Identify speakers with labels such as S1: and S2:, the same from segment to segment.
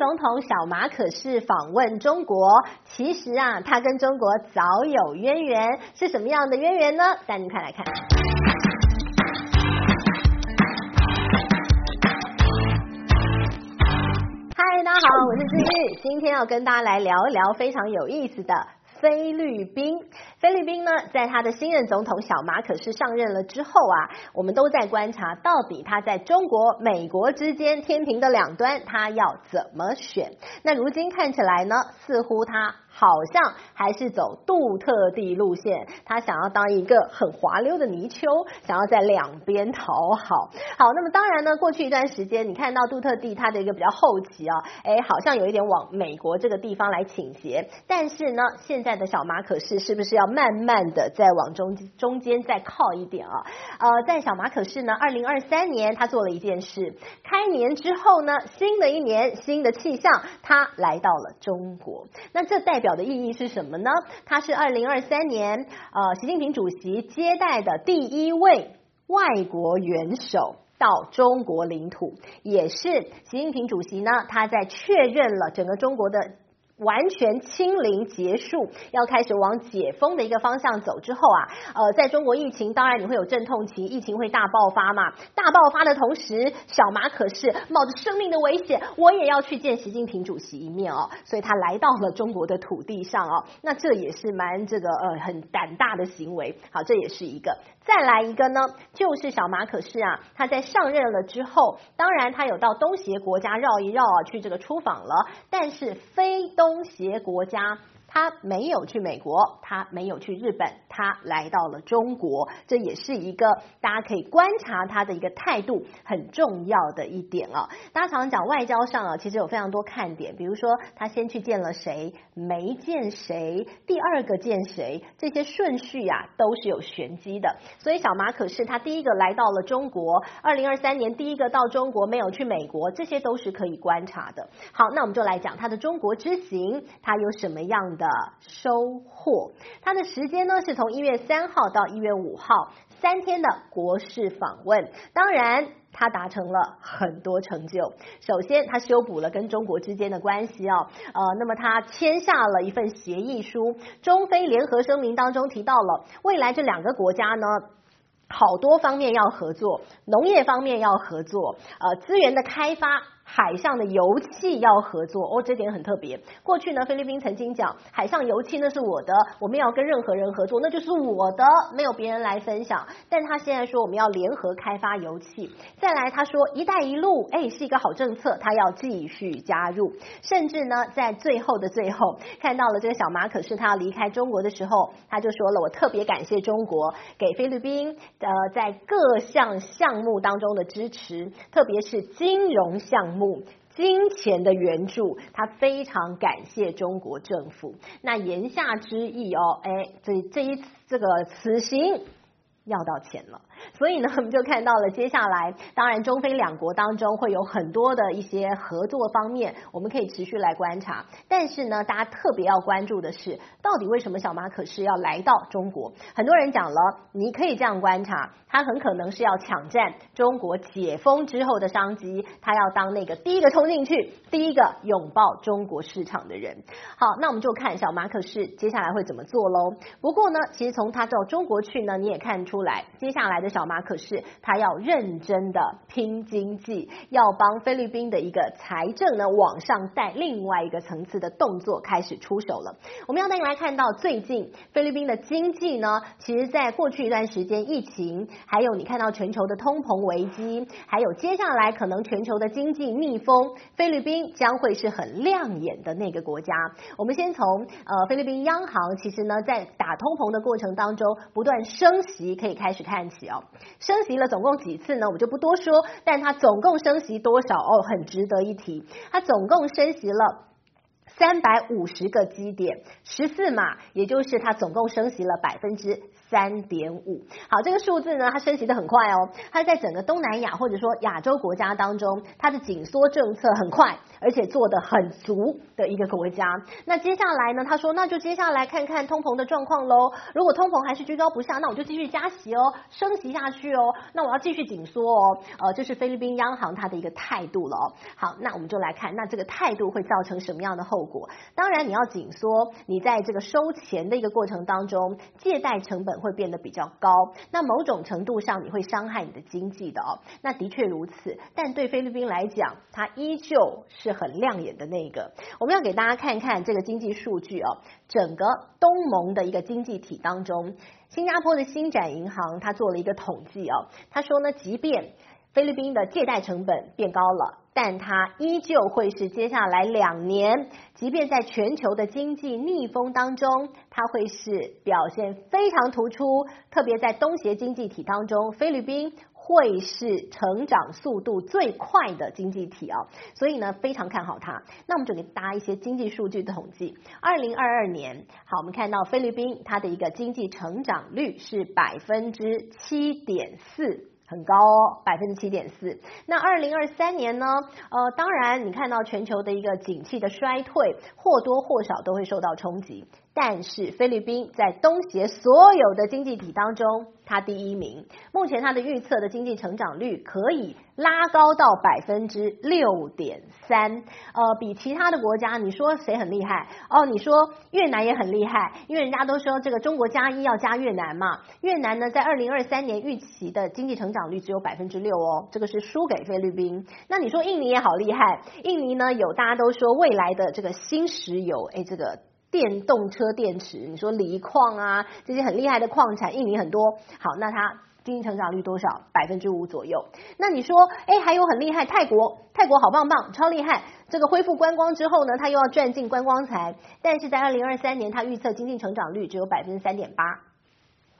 S1: 总统小马可是访问中国，其实啊，他跟中国早有渊源，是什么样的渊源呢？带您看来看。嗨，大家好，我是姿玉，今天要跟大家来聊一聊非常有意思的。菲律宾，菲律宾呢，在他的新任总统小马可是上任了之后啊，我们都在观察，到底他在中国、美国之间天平的两端，他要怎么选？那如今看起来呢，似乎他。好像还是走杜特地路线，他想要当一个很滑溜的泥鳅，想要在两边讨好。好，那么当然呢，过去一段时间，你看到杜特地他的一个比较后期啊，哎，好像有一点往美国这个地方来倾斜。但是呢，现在的小马可是是不是要慢慢的再往中中间再靠一点啊？呃，在小马可是呢，二零二三年他做了一件事，开年之后呢，新的一年新的气象，他来到了中国。那这代表。的意义是什么呢？它是二零二三年呃，习近平主席接待的第一位外国元首到中国领土，也是习近平主席呢，他在确认了整个中国的。完全清零结束，要开始往解封的一个方向走之后啊，呃，在中国疫情当然你会有阵痛期，疫情会大爆发嘛。大爆发的同时，小马可是冒着生命的危险，我也要去见习近平主席一面哦。所以他来到了中国的土地上哦，那这也是蛮这个呃很胆大的行为。好，这也是一个。再来一个呢，就是小马可是啊，他在上任了之后，当然他有到东协国家绕一绕啊，去这个出访了，但是非东。东协国家。他没有去美国，他没有去日本，他来到了中国，这也是一个大家可以观察他的一个态度很重要的一点啊。大家常常讲外交上啊，其实有非常多看点，比如说他先去见了谁，没见谁，第二个见谁，这些顺序啊都是有玄机的。所以小马可是他第一个来到了中国，二零二三年第一个到中国，没有去美国，这些都是可以观察的。好，那我们就来讲他的中国之行，他有什么样的收获，他的时间呢是从一月三号到一月五号，三天的国事访问。当然，他达成了很多成就。首先，他修补了跟中国之间的关系哦，呃，那么他签下了一份协议书，中非联合声明当中提到了未来这两个国家呢，好多方面要合作，农业方面要合作，呃，资源的开发。海上的油气要合作哦，这点很特别。过去呢，菲律宾曾经讲海上油气那是我的，我们要跟任何人合作，那就是我的，没有别人来分享。但他现在说我们要联合开发油气。再来，他说“一带一路”哎是一个好政策，他要继续加入。甚至呢，在最后的最后，看到了这个小马可是他要离开中国的时候，他就说了：“我特别感谢中国给菲律宾呃在各项项目当中的支持，特别是金融项目。”金钱的援助，他非常感谢中国政府。那言下之意哦，哎，这这一这个此行要到钱了。所以呢，我们就看到了接下来，当然中非两国当中会有很多的一些合作方面，我们可以持续来观察。但是呢，大家特别要关注的是，到底为什么小马可是要来到中国？很多人讲了，你可以这样观察，他很可能是要抢占中国解封之后的商机，他要当那个第一个冲进去、第一个拥抱中国市场的人。好，那我们就看小马可是接下来会怎么做喽。不过呢，其实从他到中国去呢，你也看出来，接下来的。小马可是他要认真的拼经济，要帮菲律宾的一个财政呢往上带另外一个层次的动作开始出手了。我们要带你来看到最近菲律宾的经济呢，其实在过去一段时间疫情，还有你看到全球的通膨危机，还有接下来可能全球的经济逆风，菲律宾将会是很亮眼的那个国家。我们先从呃菲律宾央行其实呢在打通膨的过程当中不断升息可以开始看起哦。升息了总共几次呢？我就不多说，但它总共升息多少哦，很值得一提。它总共升息了三百五十个基点，十四码，也就是它总共升息了百分之三点五。好，这个数字呢，它升息的很快哦，它在整个东南亚或者说亚洲国家当中，它的紧缩政策很快，而且做得很足的一个国家。那接下来呢，他说，那就接下来看看通膨的状况喽。如果通膨还是居高不下，那我就继续加息哦，升息下去哦。那我要继续紧缩哦。呃，这是菲律宾央行它的一个态度了哦。好，那我们就来看，那这个态度会造成什么样的后果？果当然，你要紧缩，你在这个收钱的一个过程当中，借贷成本会变得比较高。那某种程度上，你会伤害你的经济的哦。那的确如此，但对菲律宾来讲，它依旧是很亮眼的那个。我们要给大家看一看这个经济数据哦，整个东盟的一个经济体当中，新加坡的新展银行它做了一个统计哦，他说呢，即便菲律宾的借贷成本变高了，但它依旧会是接下来两年，即便在全球的经济逆风当中，它会是表现非常突出，特别在东协经济体当中，菲律宾会是成长速度最快的经济体啊，所以呢，非常看好它。那我们就给大家一些经济数据的统计。二零二二年，好，我们看到菲律宾它的一个经济成长率是百分之七点四。很高哦，百分之七点四。那二零二三年呢？呃，当然，你看到全球的一个景气的衰退，或多或少都会受到冲击。但是菲律宾在东协所有的经济体当中，它第一名。目前它的预测的经济成长率可以拉高到百分之六点三，呃，比其他的国家，你说谁很厉害？哦，你说越南也很厉害，因为人家都说这个中国加一要加越南嘛。越南呢，在二零二三年预期的经济成长率只有百分之六哦，这个是输给菲律宾。那你说印尼也好厉害，印尼呢有大家都说未来的这个新石油，哎，这个。电动车电池，你说锂矿啊，这些很厉害的矿产，印尼很多。好，那它经济成长率多少？百分之五左右。那你说，哎，还有很厉害，泰国，泰国好棒棒，超厉害。这个恢复观光之后呢，它又要赚进观光财，但是在二零二三年，它预测经济成长率只有百分之三点八。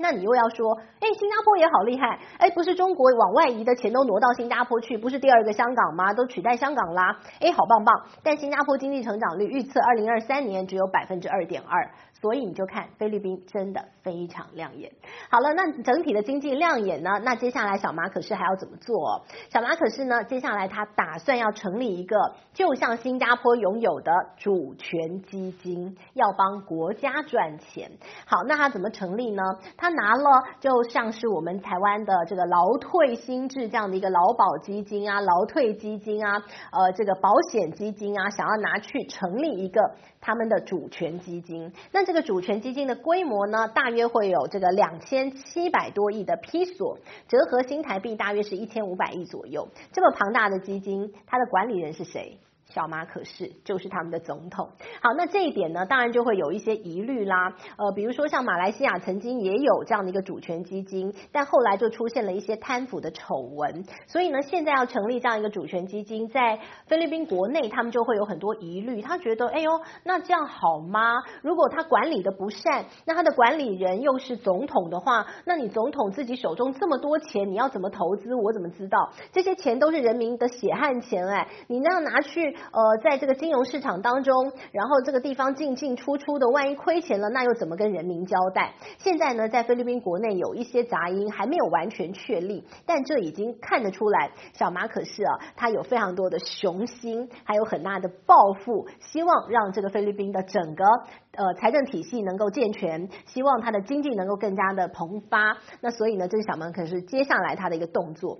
S1: 那你又要说，哎，新加坡也好厉害，哎，不是中国往外移的钱都挪到新加坡去，不是第二个香港吗？都取代香港啦，哎，好棒棒。但新加坡经济成长率预测二零二三年只有百分之二点二。所以你就看菲律宾真的非常亮眼。好了，那整体的经济亮眼呢？那接下来小马可是还要怎么做？小马可是呢？接下来他打算要成立一个，就像新加坡拥有的主权基金，要帮国家赚钱。好，那他怎么成立呢？他拿了就像是我们台湾的这个劳退新制这样的一个劳保基金啊、劳退基金啊、呃这个保险基金啊，想要拿去成立一个他们的主权基金。那这个主权基金的规模呢，大约会有这个两千七百多亿的披索，折合新台币大约是一千五百亿左右。这么庞大的基金，它的管理人是谁？小马可是就是他们的总统。好，那这一点呢，当然就会有一些疑虑啦。呃，比如说像马来西亚曾经也有这样的一个主权基金，但后来就出现了一些贪腐的丑闻。所以呢，现在要成立这样一个主权基金，在菲律宾国内，他们就会有很多疑虑。他觉得，哎呦，那这样好吗？如果他管理的不善，那他的管理人又是总统的话，那你总统自己手中这么多钱，你要怎么投资？我怎么知道？这些钱都是人民的血汗钱，哎，你那样拿去。呃，在这个金融市场当中，然后这个地方进进出出的，万一亏钱了，那又怎么跟人民交代？现在呢，在菲律宾国内有一些杂音还没有完全确立，但这已经看得出来，小马可是啊，他有非常多的雄心，还有很大的抱负，希望让这个菲律宾的整个呃财政体系能够健全，希望他的经济能够更加的蓬发。那所以呢，这是小马可是接下来他的一个动作。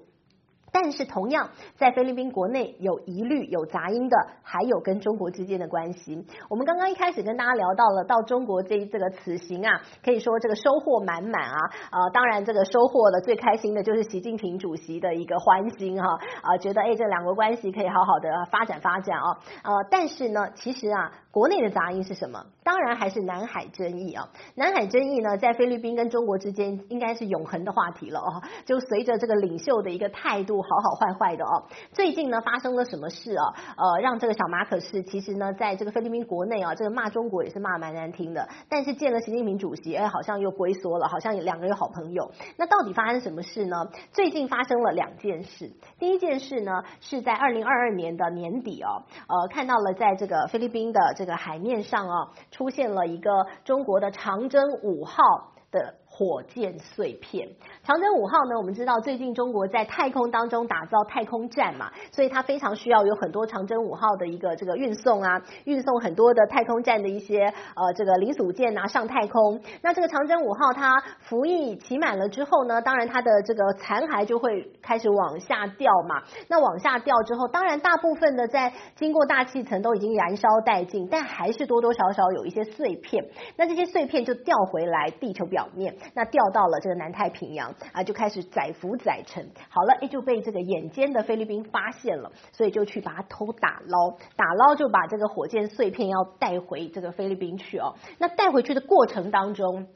S1: 但是同样，在菲律宾国内有疑虑、有杂音的，还有跟中国之间的关系。我们刚刚一开始跟大家聊到了，到中国这这个此行啊，可以说这个收获满满啊。呃，当然这个收获的最开心的就是习近平主席的一个欢心哈啊，觉得哎这两国关系可以好好的发展发展啊。呃，但是呢，其实啊。国内的杂音是什么？当然还是南海争议啊！南海争议呢，在菲律宾跟中国之间应该是永恒的话题了哦。就随着这个领袖的一个态度，好好坏坏的哦。最近呢，发生了什么事啊？呃，让这个小马可是其实呢，在这个菲律宾国内啊，这个骂中国也是骂蛮难听的。但是见了习近平主席，哎，好像又龟缩了，好像两个人好朋友。那到底发生什么事呢？最近发生了两件事。第一件事呢，是在二零二二年的年底哦，呃，看到了在这个菲律宾的。这个海面上啊，出现了一个中国的长征五号的火箭碎片。长征五号呢，我们知道最近中国在太空当中打造太空站嘛，所以它非常需要有很多长征五号的一个这个运送啊，运送很多的太空站的一些呃这个零组件啊上太空。那这个长征五号它服役期满了之后呢，当然它的这个残骸就会开始往下掉嘛。那往下掉之后，当然大部分的在经过大气层都已经燃烧殆尽，但还是多多少少有一些碎片。那这些碎片就掉回来地球表面，那掉到了这个南太平洋啊，就开始载浮载沉。好了，哎，就被这个眼尖的菲律宾发现了，所以就去把它偷打捞，打捞就把这个火箭碎片要带回这个菲律宾去哦。那带回去的过程当中。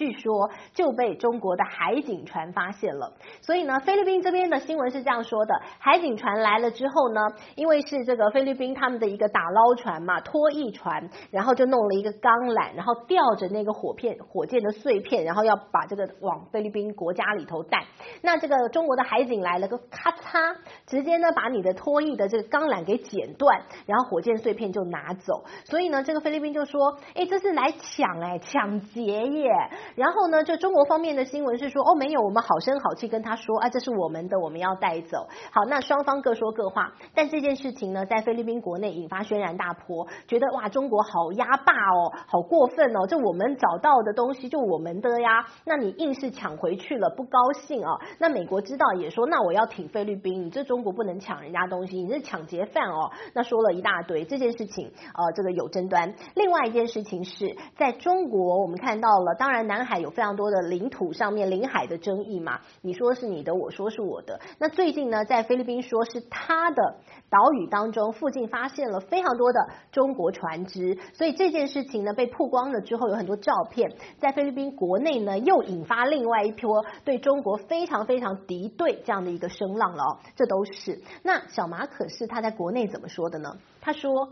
S1: 据说就被中国的海警船发现了，所以呢，菲律宾这边的新闻是这样说的：海警船来了之后呢，因为是这个菲律宾他们的一个打捞船嘛，拖曳船，然后就弄了一个钢缆，然后吊着那个火片、火箭的碎片，然后要把这个往菲律宾国家里头带。那这个中国的海警来了个咔嚓，直接呢把你的拖曳的这个钢缆给剪断，然后火箭碎片就拿走。所以呢，这个菲律宾就说：哎，这是来抢哎，抢劫耶！然后呢，就中国方面的新闻是说，哦，没有，我们好声好气跟他说，啊，这是我们的，我们要带走。好，那双方各说各话，但这件事情呢，在菲律宾国内引发轩然大波，觉得哇，中国好压霸哦，好过分哦，这我们找到的东西就我们的呀，那你硬是抢回去了，不高兴哦。那美国知道也说，那我要挺菲律宾，你这中国不能抢人家东西，你是抢劫犯哦。那说了一大堆，这件事情呃，这个有争端。另外一件事情是在中国，我们看到了，当然南。南海有非常多的领土上面领海的争议嘛？你说是你的，我说是我的。那最近呢，在菲律宾说是他的岛屿当中附近发现了非常多的中国船只，所以这件事情呢被曝光了之后，有很多照片在菲律宾国内呢又引发另外一波对中国非常非常敌对这样的一个声浪了哦。这都是那小马可是他在国内怎么说的呢？他说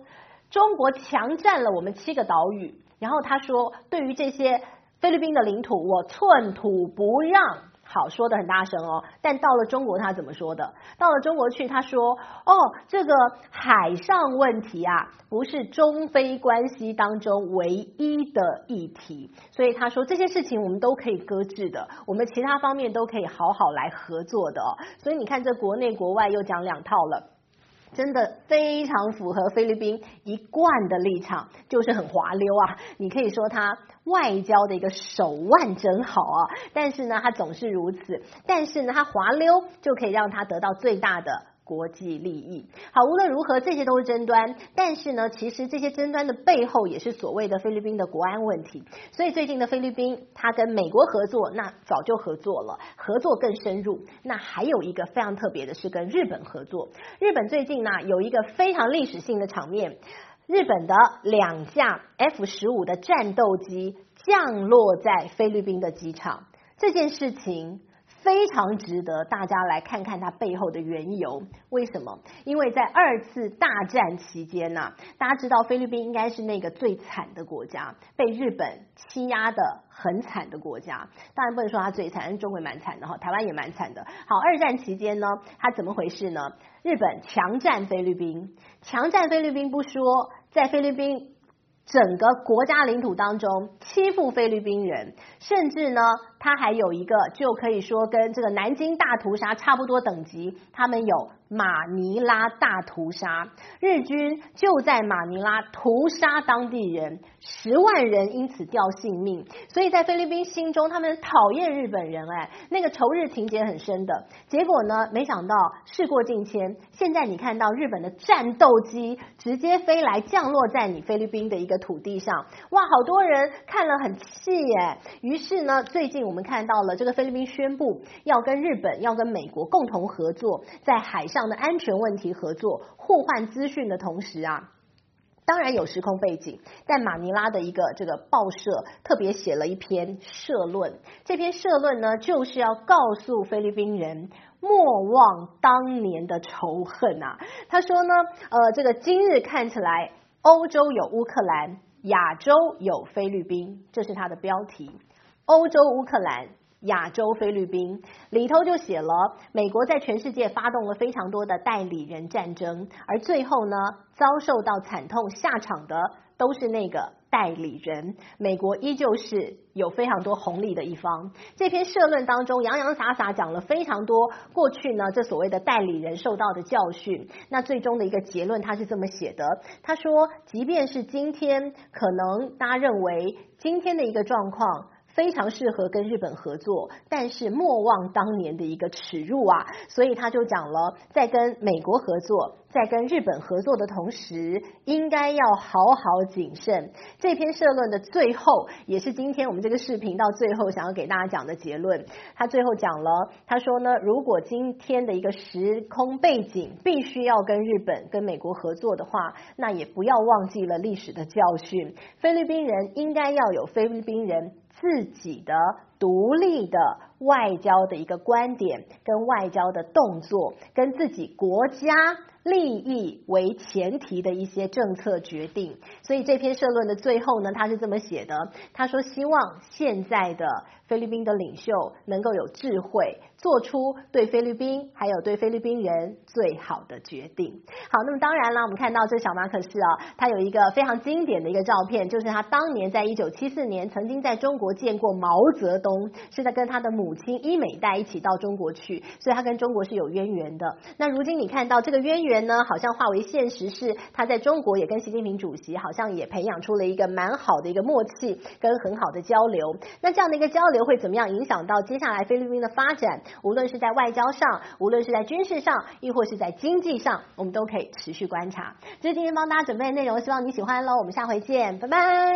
S1: 中国强占了我们七个岛屿，然后他说对于这些。菲律宾的领土我寸土不让，好，说得很大声哦。但到了中国他怎么说的？到了中国去他说哦，这个海上问题啊，不是中非关系当中唯一的议题，所以他说这些事情我们都可以搁置的，我们其他方面都可以好好来合作的哦。所以你看这国内国外又讲两套了。真的非常符合菲律宾一贯的立场，就是很滑溜啊！你可以说他外交的一个手腕真好啊，但是呢，他总是如此。但是呢，他滑溜就可以让他得到最大的。国际利益好，无论如何，这些都是争端。但是呢，其实这些争端的背后也是所谓的菲律宾的国安问题。所以最近的菲律宾，他跟美国合作，那早就合作了，合作更深入。那还有一个非常特别的是跟日本合作。日本最近呢，有一个非常历史性的场面，日本的两架 F 十五的战斗机降落在菲律宾的机场，这件事情。非常值得大家来看看它背后的缘由。为什么？因为在二次大战期间呢、大家知道菲律宾应该是那个最惨的国家，被日本欺压的很惨的国家。当然不能说它最惨，但中国蛮惨的哈，台湾也蛮惨的。好，二战期间呢，它怎么回事呢？日本强占菲律宾，强占菲律宾不说，在菲律宾整个国家领土当中欺负菲律宾人，甚至呢。他还有一个，就可以说跟这个南京大屠杀差不多等级。他们有马尼拉大屠杀，日军就在马尼拉屠杀当地人，十万人因此掉性命。所以在菲律宾心中，他们讨厌日本人，哎，那个仇日情节很深的。结果呢，没想到事过境迁，现在你看到日本的战斗机直接飞来降落在你菲律宾的一个土地上，哇，好多人看了很气耶。于是呢，最近。我们看到了这个菲律宾宣布要跟日本、要跟美国共同合作，在海上的安全问题合作、互换资讯的同时啊，当然有时空背景。在马尼拉的一个这个报社特别写了一篇社论，这篇社论呢，就是要告诉菲律宾人莫忘当年的仇恨啊。他说呢，呃，这个今日看起来，欧洲有乌克兰，亚洲有菲律宾，这是它的标题。欧洲乌克兰，亚洲菲律宾里头就写了，美国在全世界发动了非常多的代理人战争，而最后呢，遭受到惨痛下场的都是那个代理人。美国依旧是有非常多红利的一方。这篇社论当中洋洋洒洒讲了非常多过去呢，这所谓的代理人受到的教训。那最终的一个结论，他是这么写的：他说，即便是今天，可能大家认为今天的一个状况。非常适合跟日本合作，但是莫忘当年的一个耻辱啊！所以他就讲了，在跟美国合作，在跟日本合作的同时，应该要好好谨慎。这篇社论的最后，也是今天我们这个视频到最后想要给大家讲的结论。他最后讲了，他说呢，如果今天的一个时空背景必须要跟日本、跟美国合作的话，那也不要忘记了历史的教训。菲律宾人应该要有菲律宾人。自己的独立的外交的一个观点，跟外交的动作，跟自己国家利益为前提的一些政策决定。所以这篇社论的最后呢，他是这么写的：他说，希望现在的。菲律宾的领袖能够有智慧，做出对菲律宾还有对菲律宾人最好的决定。好，那么当然了，我们看到这小马可是啊，他有一个非常经典的一个照片，就是他当年在一九七四年曾经在中国见过毛泽东，是在跟他的母亲伊美代一起到中国去，所以他跟中国是有渊源的。那如今你看到这个渊源呢，好像化为现实，是他在中国也跟习近平主席好像也培养出了一个蛮好的一个默契跟很好的交流。那这样的一个交流。会怎么样影响到接下来菲律宾的发展？无论是在外交上，无论是在军事上，亦或是在经济上，我们都可以持续观察。这是今天帮大家准备的内容，希望你喜欢喽。我们下回见，拜拜。